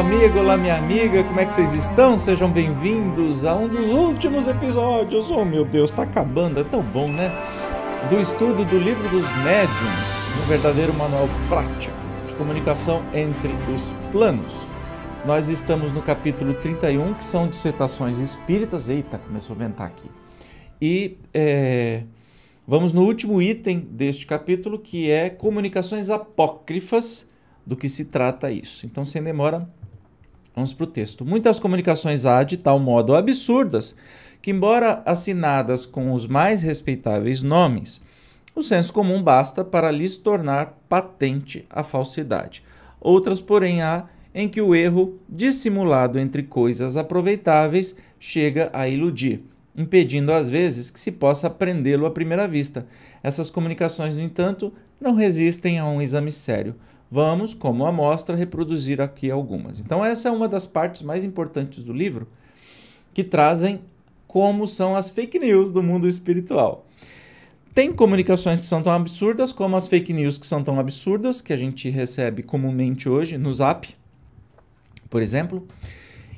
Amigo, olá, minha amiga, como é que vocês estão? Sejam bem-vindos a um dos últimos episódios. Oh, meu Deus, tá acabando, é tão bom, né? Do estudo do livro dos médiuns, um verdadeiro manual prático de comunicação entre os planos. Nós estamos no capítulo 31, que são dissertações espíritas. Eita, começou a ventar aqui. E é, vamos no último item deste capítulo, que é comunicações apócrifas do que se trata isso. Então, sem demora, vamos para o texto. Muitas comunicações há de tal modo absurdas que, embora assinadas com os mais respeitáveis nomes, o senso comum basta para lhes tornar patente a falsidade. Outras, porém, há em que o erro, dissimulado entre coisas aproveitáveis, chega a iludir, impedindo às vezes que se possa aprendê-lo à primeira vista. Essas comunicações, no entanto, não resistem a um exame sério. Vamos, como amostra, reproduzir aqui algumas. Então, essa é uma das partes mais importantes do livro, que trazem como são as fake news do mundo espiritual. Tem comunicações que são tão absurdas como as fake news que são tão absurdas, que a gente recebe comumente hoje no Zap, por exemplo.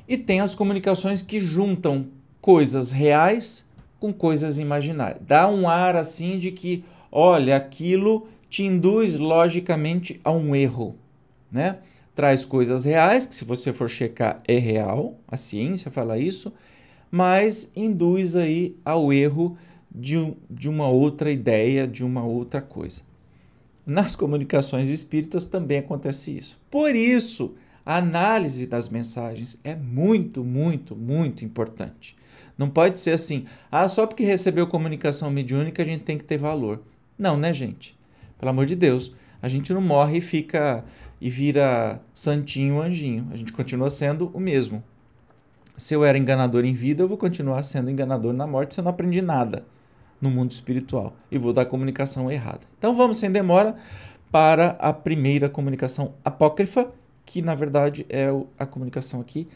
E tem as comunicações que juntam coisas reais com coisas imaginárias. Dá um ar assim de que, olha, aquilo te induz logicamente a um erro, né? Traz coisas reais, que se você for checar é real, a ciência fala isso, mas induz aí ao erro de, de uma outra ideia, de uma outra coisa. Nas comunicações espíritas também acontece isso. Por isso, a análise das mensagens é muito, muito, muito importante. Não pode ser assim, ah, só porque recebeu comunicação mediúnica a gente tem que ter valor. Não, né, gente? Pelo amor de Deus. A gente não morre e fica e vira santinho, anjinho. A gente continua sendo o mesmo. Se eu era enganador em vida, eu vou continuar sendo enganador na morte se eu não aprendi nada no mundo espiritual e vou dar comunicação errada. Então vamos sem demora para a primeira comunicação apócrifa, que na verdade é a comunicação aqui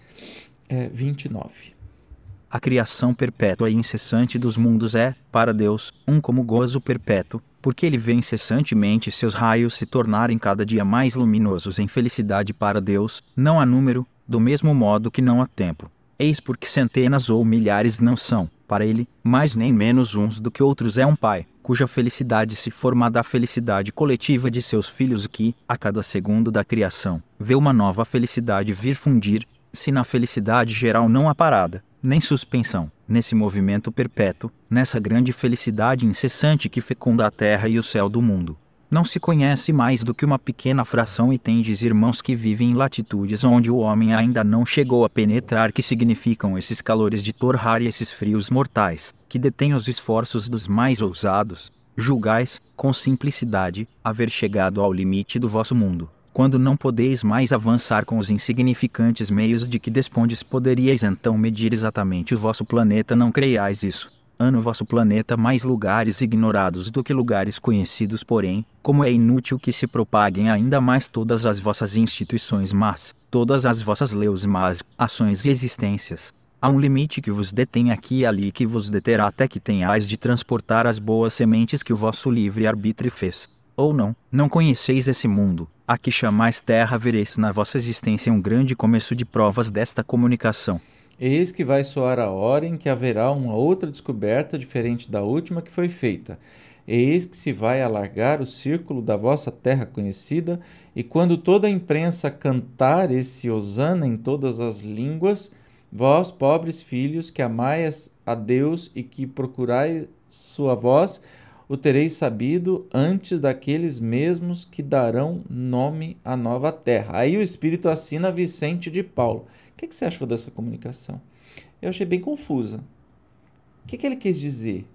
é 29. A criação perpétua e incessante dos mundos é, para Deus, um como gozo perpétuo, porque ele vê incessantemente seus raios se tornarem cada dia mais luminosos em felicidade para Deus, não há número, do mesmo modo que não há tempo. Eis porque centenas ou milhares não são, para ele, mais nem menos uns do que outros é um pai, cuja felicidade se forma da felicidade coletiva de seus filhos que, a cada segundo da criação, vê uma nova felicidade vir fundir, se na felicidade geral não há parada, nem suspensão, nesse movimento perpétuo, nessa grande felicidade incessante que fecunda a terra e o céu do mundo. Não se conhece mais do que uma pequena fração e tendes irmãos que vivem em latitudes onde o homem ainda não chegou a penetrar que significam esses calores de torrar e esses frios mortais, que detêm os esforços dos mais ousados. Julgais, com simplicidade, haver chegado ao limite do vosso mundo quando não podeis mais avançar com os insignificantes meios de que despondes, poderíeis então medir exatamente o vosso planeta, não creiais isso. Ano vosso planeta mais lugares ignorados do que lugares conhecidos, porém, como é inútil que se propaguem ainda mais todas as vossas instituições más, todas as vossas leus más, ações e existências. Há um limite que vos detém aqui e ali que vos deterá até que tenhais de transportar as boas sementes que o vosso livre arbítrio fez. Ou não, não conheceis esse mundo, a que chamais terra vereis na vossa existência um grande começo de provas desta comunicação. Eis que vai soar a hora em que haverá uma outra descoberta diferente da última que foi feita. Eis que se vai alargar o círculo da vossa terra conhecida, e quando toda a imprensa cantar esse hosana em todas as línguas, vós, pobres filhos, que amais a Deus e que procurai sua voz, o tereis sabido antes daqueles mesmos que darão nome à nova terra. Aí o Espírito assina Vicente de Paulo. O que, que você achou dessa comunicação? Eu achei bem confusa. O que, que ele quis dizer?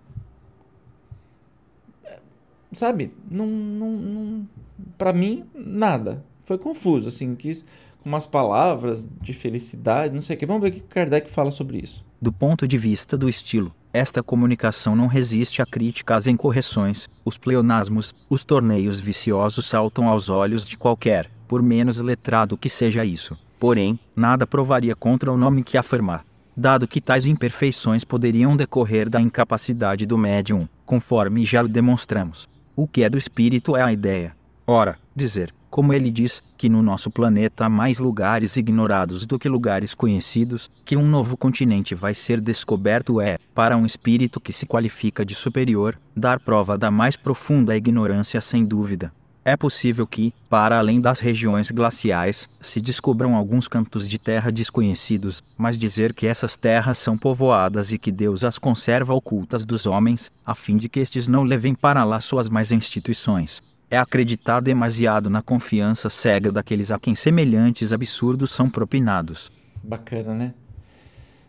Sabe? Não, não, não para mim, nada. Foi confuso, assim, quis com umas palavras de felicidade, não sei o que. Vamos ver o que Kardec fala sobre isso. Do ponto de vista do estilo, esta comunicação não resiste a críticas em correções, os pleonasmos, os torneios viciosos saltam aos olhos de qualquer, por menos letrado que seja isso. Porém, nada provaria contra o nome que afirmar, dado que tais imperfeições poderiam decorrer da incapacidade do médium, conforme já o demonstramos. O que é do espírito é a ideia. Ora, dizer, como ele diz, que no nosso planeta há mais lugares ignorados do que lugares conhecidos, que um novo continente vai ser descoberto é, para um espírito que se qualifica de superior, dar prova da mais profunda ignorância sem dúvida. É possível que, para além das regiões glaciais, se descubram alguns cantos de terra desconhecidos, mas dizer que essas terras são povoadas e que Deus as conserva ocultas dos homens, a fim de que estes não levem para lá suas mais instituições, é acreditar demasiado na confiança cega daqueles a quem semelhantes absurdos são propinados. Bacana, né?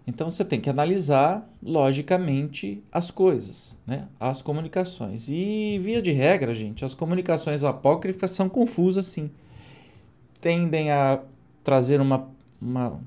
Então você tem que analisar logicamente as coisas, né? as comunicações. E via de regra, gente, as comunicações apócrifas são confusas sim. Tendem a trazer uma, uma,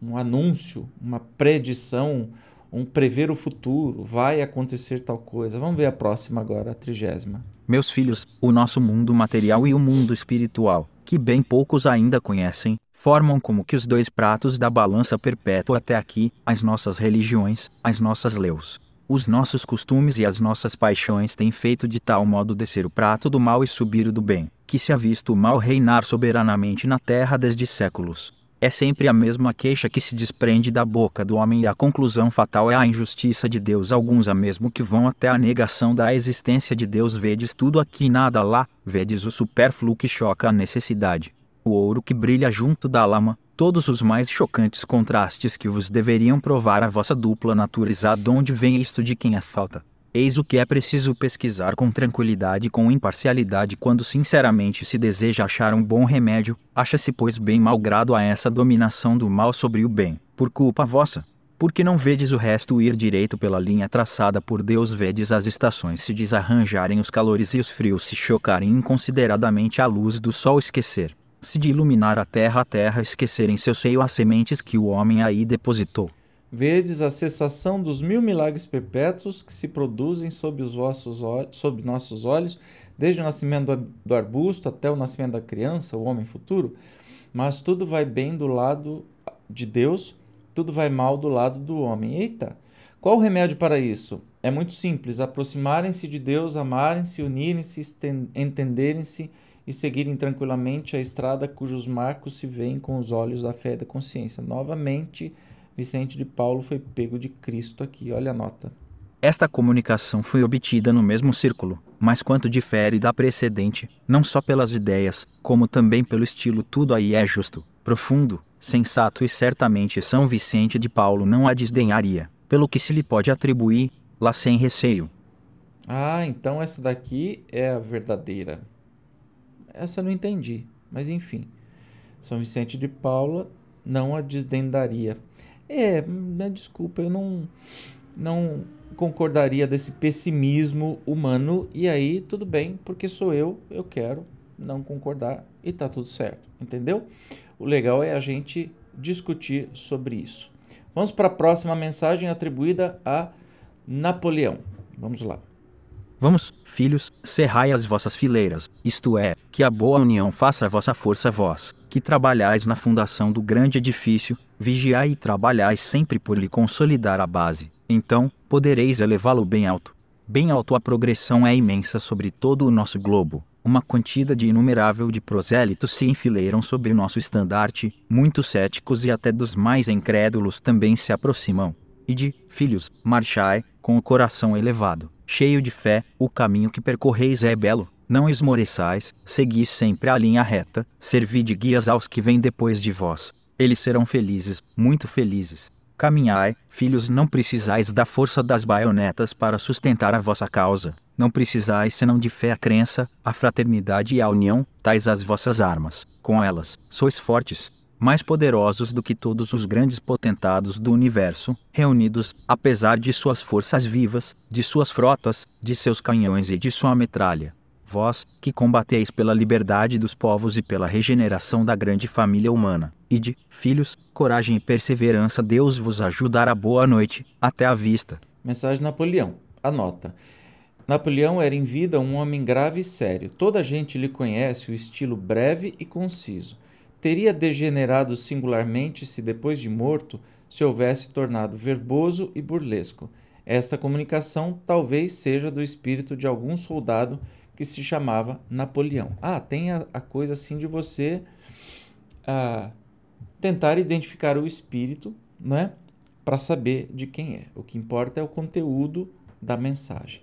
um anúncio, uma predição, um prever o futuro, vai acontecer tal coisa. Vamos ver a próxima agora, a trigésima. Meus filhos, o nosso mundo material e o mundo espiritual, que bem poucos ainda conhecem, formam como que os dois pratos da balança perpétua até aqui, as nossas religiões, as nossas leus. Os nossos costumes e as nossas paixões têm feito de tal modo descer o prato do mal e subir o do bem, que se ha visto o mal reinar soberanamente na terra desde séculos. É sempre a mesma queixa que se desprende da boca do homem e a conclusão fatal é a injustiça de Deus. Alguns há mesmo que vão até a negação da existência de Deus. Vedes tudo aqui e nada lá, vedes o supérfluo que choca a necessidade o ouro que brilha junto da lama, todos os mais chocantes contrastes que vos deveriam provar a vossa dupla natureza de onde vem isto de quem é falta. Eis o que é preciso pesquisar com tranquilidade e com imparcialidade quando sinceramente se deseja achar um bom remédio, acha-se pois bem malgrado a essa dominação do mal sobre o bem, por culpa vossa. Porque não vedes o resto ir direito pela linha traçada por Deus, vedes as estações se desarranjarem, os calores e os frios se chocarem inconsideradamente, a luz do sol esquecer se de iluminar a terra a terra esquecer em seu seio as sementes que o homem aí depositou. Vedes a cessação dos mil milagres perpétuos que se produzem sob os vossos sob nossos olhos, desde o nascimento do arbusto até o nascimento da criança, o homem futuro, mas tudo vai bem do lado de Deus, tudo vai mal do lado do homem. Eita! Qual o remédio para isso? É muito simples: aproximarem-se de Deus, amarem-se, unirem-se, entenderem-se e seguirem tranquilamente a estrada cujos marcos se veem com os olhos da fé e da consciência. Novamente, Vicente de Paulo foi pego de Cristo aqui, olha a nota. Esta comunicação foi obtida no mesmo círculo, mas quanto difere da precedente, não só pelas ideias, como também pelo estilo, tudo aí é justo, profundo, sensato e certamente São Vicente de Paulo não a desdenharia, pelo que se lhe pode atribuir, lá sem receio. Ah, então essa daqui é a verdadeira. Essa eu não entendi, mas enfim. São Vicente de Paula não a desdendaria. É, né, desculpa, eu não, não concordaria desse pessimismo humano. E aí, tudo bem, porque sou eu, eu quero não concordar e tá tudo certo, entendeu? O legal é a gente discutir sobre isso. Vamos para a próxima mensagem atribuída a Napoleão. Vamos lá. Vamos, filhos, cerrai as vossas fileiras, isto é, que a boa união faça a vossa força vós, que trabalhais na fundação do grande edifício, vigiai e trabalhais sempre por lhe consolidar a base. Então, podereis elevá-lo bem alto. Bem alto a progressão é imensa sobre todo o nosso globo. Uma quantidade inumerável de prosélitos se enfileiram sob o nosso estandarte, muitos céticos e até dos mais incrédulos também se aproximam. E de, filhos, marchai, com o coração elevado cheio de fé, o caminho que percorreis é belo. Não esmoreçais, segui sempre a linha reta, servi de guias aos que vêm depois de vós. Eles serão felizes, muito felizes. Caminhai, filhos, não precisais da força das baionetas para sustentar a vossa causa. Não precisais senão de fé, a crença, a fraternidade e a união, tais as vossas armas. Com elas, sois fortes, mais poderosos do que todos os grandes potentados do universo, reunidos, apesar de suas forças vivas, de suas frotas, de seus canhões e de sua metralha. Vós, que combateis pela liberdade dos povos e pela regeneração da grande família humana, e de, filhos, coragem e perseverança, Deus vos ajudará. Boa noite, até a vista. Mensagem Napoleão. Anota. Napoleão era em vida um homem grave e sério. Toda a gente lhe conhece o estilo breve e conciso teria degenerado singularmente se, depois de morto, se houvesse tornado verboso e burlesco. Esta comunicação talvez seja do espírito de algum soldado que se chamava Napoleão. Ah, tem a, a coisa assim de você ah, tentar identificar o espírito, né, para saber de quem é. O que importa é o conteúdo da mensagem.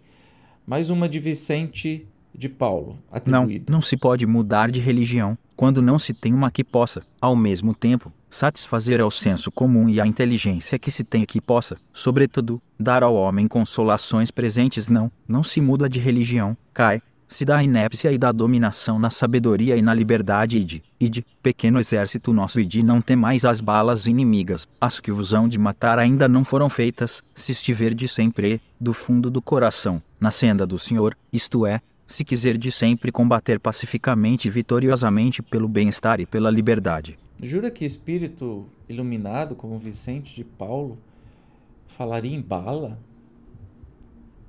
Mais uma de Vicente de Paulo, atribuído. Não, não se pode mudar de religião quando não se tem uma que possa, ao mesmo tempo, satisfazer ao senso comum e à inteligência que se tem que possa, sobretudo, dar ao homem consolações presentes. Não, não se muda de religião, cai, se da inépcia e da dominação na sabedoria e na liberdade ide, ide, pequeno exército nosso ide não tem mais as balas inimigas, as que vos hão de matar ainda não foram feitas, se estiver de sempre, do fundo do coração, na senda do Senhor, isto é, se quiser de sempre combater pacificamente e vitoriosamente pelo bem-estar e pela liberdade. Jura que espírito iluminado como Vicente de Paulo falaria em bala?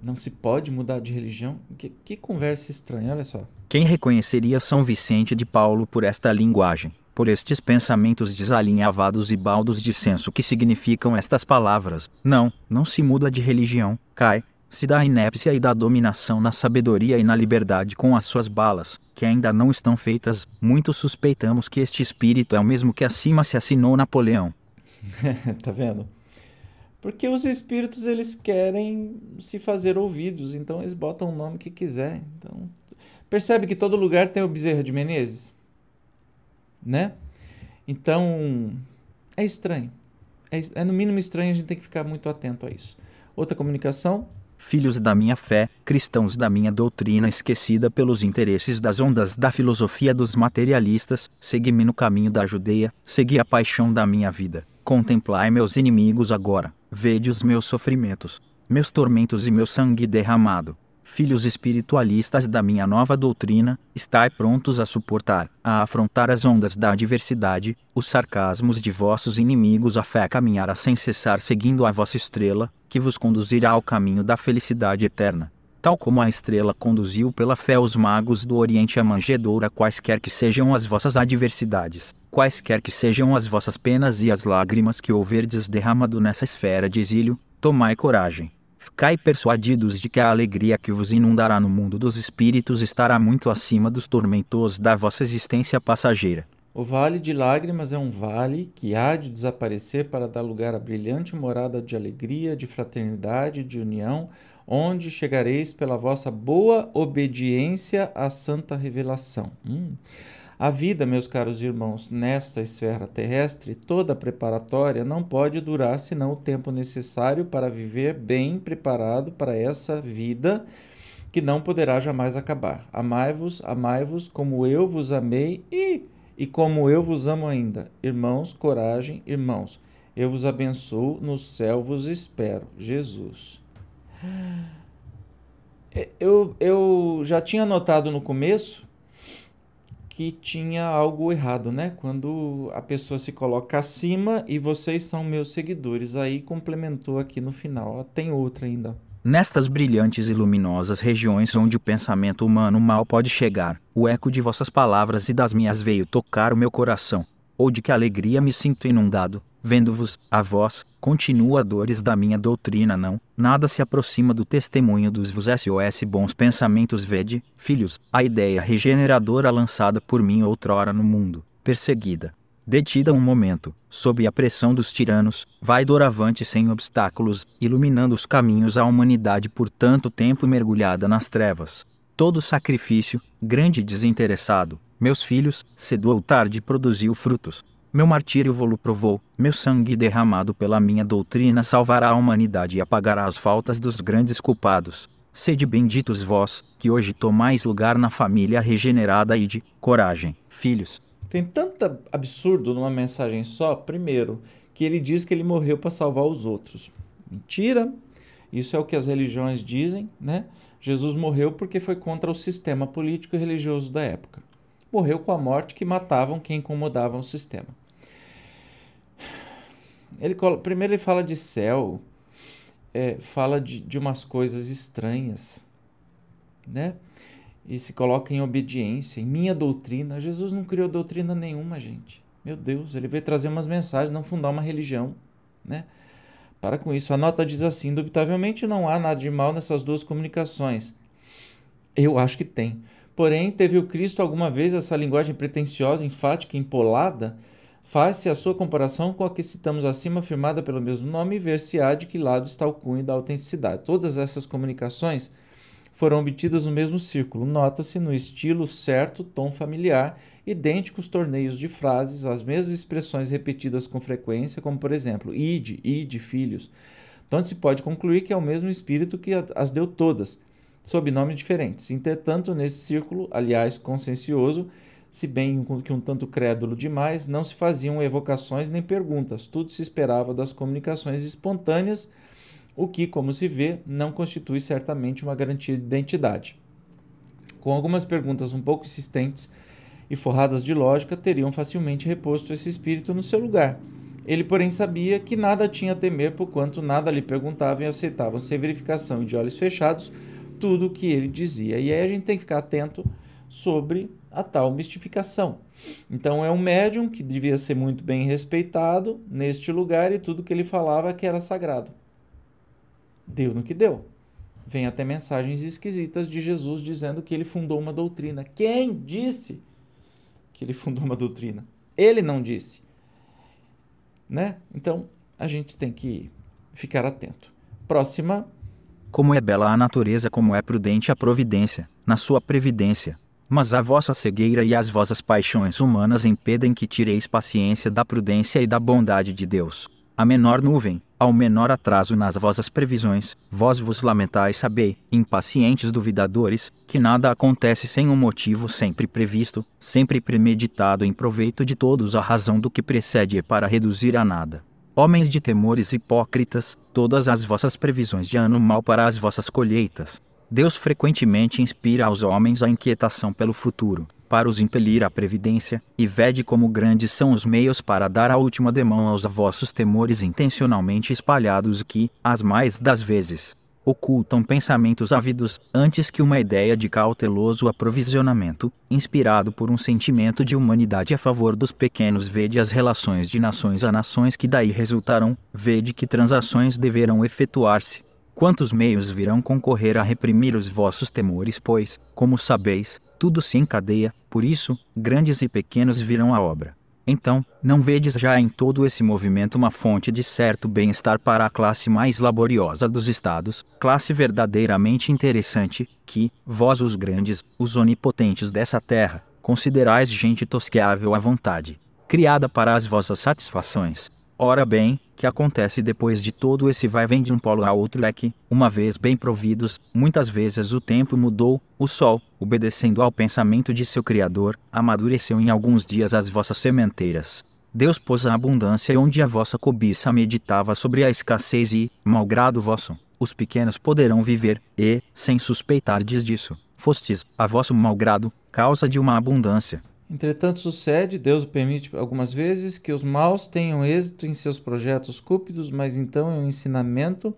Não se pode mudar de religião? Que, que conversa estranha, olha só. Quem reconheceria São Vicente de Paulo por esta linguagem? por estes pensamentos desalinhavados e baldos de senso que significam estas palavras. Não, não se muda de religião, cai, se da inépcia e da dominação na sabedoria e na liberdade com as suas balas, que ainda não estão feitas, muito suspeitamos que este espírito é o mesmo que acima se assinou Napoleão. tá vendo? Porque os espíritos eles querem se fazer ouvidos, então eles botam o nome que quiser. Então, percebe que todo lugar tem o Bezerra de Menezes, né? Então, é estranho. É, é no mínimo estranho, a gente tem que ficar muito atento a isso. Outra comunicação, filhos da minha fé, cristãos da minha doutrina esquecida pelos interesses das ondas da filosofia dos materialistas, segui-me no caminho da Judeia, segui a paixão da minha vida. Contemplai meus inimigos agora, vede os meus sofrimentos, meus tormentos e meu sangue derramado. Filhos espiritualistas da minha nova doutrina, estai prontos a suportar, a afrontar as ondas da adversidade, os sarcasmos de vossos inimigos, a fé caminhará sem cessar seguindo a vossa estrela, que vos conduzirá ao caminho da felicidade eterna. Tal como a estrela conduziu pela fé os magos do Oriente à manjedoura, quaisquer que sejam as vossas adversidades, quaisquer que sejam as vossas penas e as lágrimas que houverdes derramado nessa esfera de exílio, tomai coragem. Ficai persuadidos de que a alegria que vos inundará no mundo dos espíritos estará muito acima dos tormentos da vossa existência passageira. O vale de lágrimas é um vale que há de desaparecer para dar lugar à brilhante morada de alegria, de fraternidade, de união, onde chegareis pela vossa boa obediência à santa revelação. Hum. A vida, meus caros irmãos, nesta esfera terrestre, toda preparatória, não pode durar senão o tempo necessário para viver bem preparado para essa vida que não poderá jamais acabar. Amai-vos, amai-vos como eu vos amei e e como eu vos amo ainda. Irmãos, coragem, irmãos. Eu vos abençoo, no céu vos espero. Jesus. É, eu, eu já tinha notado no começo que tinha algo errado, né? Quando a pessoa se coloca acima e vocês são meus seguidores. Aí complementou aqui no final. Tem outra ainda. Nestas brilhantes e luminosas regiões onde o pensamento humano mal pode chegar, o eco de vossas palavras e das minhas veio tocar o meu coração, ou de que alegria me sinto inundado, vendo-vos, a vós, continuadores da minha doutrina não, nada se aproxima do testemunho dos vos SOS bons pensamentos vede, filhos, a ideia regeneradora lançada por mim outrora no mundo, perseguida, detida um momento, sob a pressão dos tiranos, vai doravante sem obstáculos, iluminando os caminhos à humanidade por tanto tempo mergulhada nas trevas. Todo sacrifício, grande e desinteressado, meus filhos, cedo ou tarde produziu frutos. Meu martírio vou provou, meu sangue derramado pela minha doutrina salvará a humanidade e apagará as faltas dos grandes culpados. Sede benditos vós, que hoje tomais lugar na família regenerada e de coragem, filhos, tem tanto absurdo numa mensagem só. Primeiro, que ele diz que ele morreu para salvar os outros. Mentira. Isso é o que as religiões dizem, né? Jesus morreu porque foi contra o sistema político e religioso da época. Morreu com a morte que matavam quem incomodava o sistema. Ele, primeiro ele fala de céu, é, fala de, de umas coisas estranhas, né? e se coloca em obediência, em minha doutrina. Jesus não criou doutrina nenhuma, gente. Meu Deus, ele veio trazer umas mensagens, não fundar uma religião, né? Para com isso. A nota diz assim: indubitavelmente não há nada de mal nessas duas comunicações. Eu acho que tem. Porém, teve o Cristo alguma vez essa linguagem pretensiosa, enfática, empolada? Faz-se a sua comparação com a que citamos acima, afirmada pelo mesmo nome, e ver-se-á de que lado está o cunho da autenticidade. Todas essas comunicações foram obtidas no mesmo círculo. Nota-se no estilo certo, tom familiar, idênticos torneios de frases, as mesmas expressões repetidas com frequência, como por exemplo, ide, ide, filhos. Então se pode concluir que é o mesmo espírito que as deu todas, sob nomes diferentes. Entretanto, nesse círculo, aliás, consciencioso, se bem que um tanto crédulo demais, não se faziam evocações nem perguntas, tudo se esperava das comunicações espontâneas, o que, como se vê, não constitui certamente uma garantia de identidade. Com algumas perguntas um pouco insistentes e forradas de lógica, teriam facilmente reposto esse espírito no seu lugar. Ele, porém, sabia que nada tinha a temer, porquanto nada lhe perguntavam e aceitavam sem verificação e de olhos fechados tudo o que ele dizia. E aí a gente tem que ficar atento sobre a tal mistificação. Então é um médium que devia ser muito bem respeitado neste lugar e tudo que ele falava que era sagrado. Deu no que deu. Vem até mensagens esquisitas de Jesus dizendo que ele fundou uma doutrina. Quem disse que ele fundou uma doutrina? Ele não disse. Né? Então a gente tem que ficar atento. Próxima. Como é bela a natureza, como é prudente a providência, na sua previdência mas a vossa cegueira e as vossas paixões humanas impedem que tireis paciência da prudência e da bondade de Deus. A menor nuvem, ao menor atraso nas vossas previsões, vós vos lamentais sabei, impacientes duvidadores, que nada acontece sem um motivo sempre previsto, sempre premeditado em proveito de todos a razão do que precede é para reduzir a nada. Homens de temores hipócritas, todas as vossas previsões de ano mal para as vossas colheitas, Deus frequentemente inspira aos homens a inquietação pelo futuro, para os impelir à previdência, e vede como grandes são os meios para dar a última demão aos vossos temores intencionalmente espalhados que, as mais das vezes, ocultam pensamentos ávidos, antes que uma ideia de cauteloso aprovisionamento, inspirado por um sentimento de humanidade a favor dos pequenos, vede as relações de nações a nações que daí resultarão, vede que transações deverão efetuar-se, Quantos meios virão concorrer a reprimir os vossos temores, pois, como sabeis, tudo se encadeia, por isso, grandes e pequenos virão à obra. Então, não vedes já em todo esse movimento uma fonte de certo bem-estar para a classe mais laboriosa dos estados, classe verdadeiramente interessante, que, vós os grandes, os onipotentes dessa terra, considerais gente tosqueável à vontade, criada para as vossas satisfações, Ora bem, que acontece depois de todo esse vai-vem de um polo a outro é que, uma vez bem providos, muitas vezes o tempo mudou, o sol, obedecendo ao pensamento de seu Criador, amadureceu em alguns dias as vossas sementeiras. Deus pôs a abundância onde a vossa cobiça meditava sobre a escassez e, malgrado vosso, os pequenos poderão viver, e, sem suspeitardes disso, fostes, a vosso malgrado, causa de uma abundância. Entretanto, sucede, Deus permite algumas vezes que os maus tenham êxito em seus projetos cúpidos, mas então é um ensinamento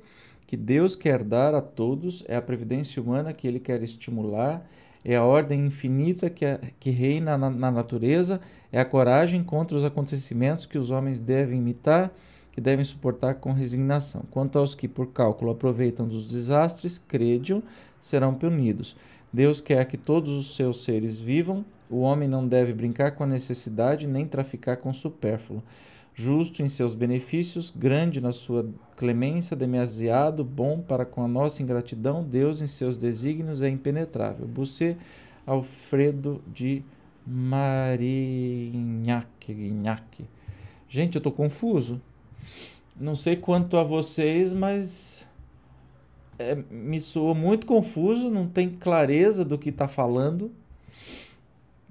que Deus quer dar a todos, é a previdência humana que ele quer estimular, é a ordem infinita que, é, que reina na, na natureza, é a coragem contra os acontecimentos que os homens devem imitar, que devem suportar com resignação. Quanto aos que, por cálculo, aproveitam dos desastres, crediam, serão punidos. Deus quer que todos os seus seres vivam o homem não deve brincar com a necessidade nem traficar com o supérfluo. Justo em seus benefícios, grande na sua clemência, demasiado bom para com a nossa ingratidão, Deus em seus desígnios é impenetrável. Bussé Alfredo de Marignac. Gente, eu estou confuso. Não sei quanto a vocês, mas é, me soa muito confuso, não tem clareza do que está falando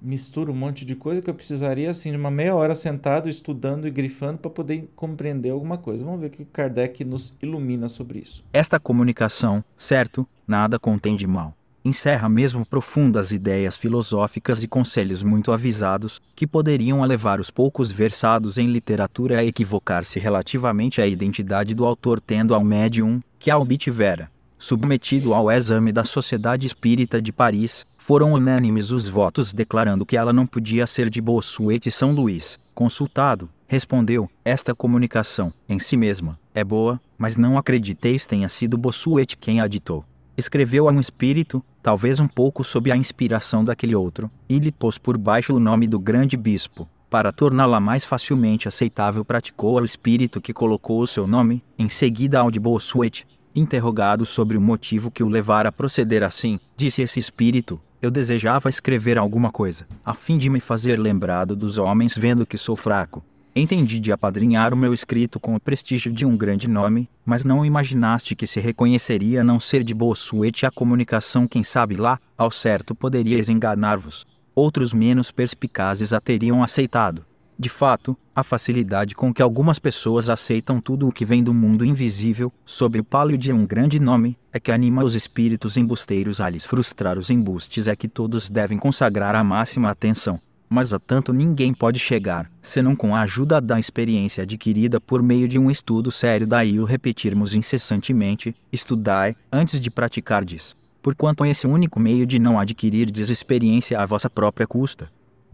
mistura um monte de coisa que eu precisaria assim de uma meia hora sentado estudando e grifando para poder compreender alguma coisa. Vamos ver o que Kardec nos ilumina sobre isso. Esta comunicação, certo, nada contém de mal. Encerra mesmo profundas ideias filosóficas e conselhos muito avisados, que poderiam levar os poucos versados em literatura a equivocar-se relativamente à identidade do autor, tendo ao médium, que a obtivera, submetido ao exame da Sociedade Espírita de Paris, foram unânimes os votos declarando que ela não podia ser de Bossuet e São Luís. Consultado, respondeu: Esta comunicação, em si mesma, é boa, mas não acrediteis tenha sido Bossuet quem a ditou. escreveu a um espírito, talvez um pouco sob a inspiração daquele outro, e lhe pôs por baixo o nome do grande bispo. Para torná-la mais facilmente aceitável, praticou ao espírito que colocou o seu nome, em seguida ao de Bossuet. Interrogado sobre o motivo que o levara a proceder assim, disse esse espírito: Eu desejava escrever alguma coisa, a fim de me fazer lembrado dos homens vendo que sou fraco. Entendi de apadrinhar o meu escrito com o prestígio de um grande nome, mas não imaginaste que se reconheceria não ser de Bossuet a comunicação, quem sabe lá, ao certo poderíeis enganar-vos. Outros menos perspicazes a teriam aceitado. De fato, a facilidade com que algumas pessoas aceitam tudo o que vem do mundo invisível, sob o pálio de um grande nome, é que anima os espíritos embusteiros a lhes frustrar os embustes é que todos devem consagrar a máxima atenção mas a tanto ninguém pode chegar, senão com a ajuda da experiência adquirida por meio de um estudo sério. Daí o repetirmos incessantemente: estudai antes de praticardes, porquanto é esse único meio de não adquirir experiência à vossa própria custa.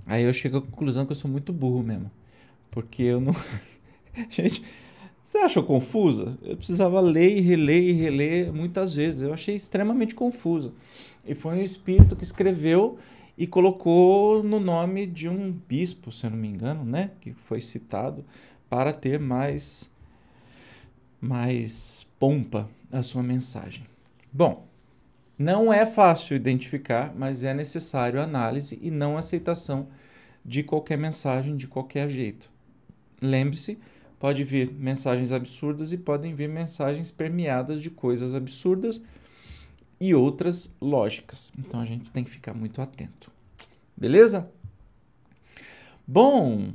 Aí eu chego à conclusão que eu sou muito burro mesmo, porque eu não. Gente, você achou confusa? Eu precisava ler e reler e reler muitas vezes. Eu achei extremamente confusa. E foi um espírito que escreveu e colocou no nome de um bispo, se eu não me engano, né, que foi citado para ter mais mais pompa a sua mensagem. Bom, não é fácil identificar, mas é necessário análise e não aceitação de qualquer mensagem de qualquer jeito. Lembre-se, pode vir mensagens absurdas e podem vir mensagens permeadas de coisas absurdas e outras lógicas. Então a gente tem que ficar muito atento. Beleza? Bom,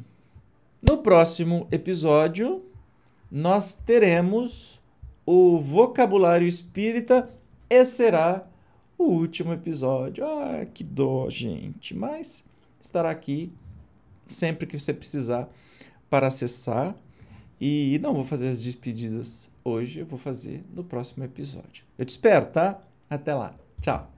no próximo episódio nós teremos o vocabulário espírita e será o último episódio. Ah, que dó, gente, mas estará aqui sempre que você precisar para acessar. E não vou fazer as despedidas hoje, eu vou fazer no próximo episódio. Eu te espero, tá? Até lá. Tchau.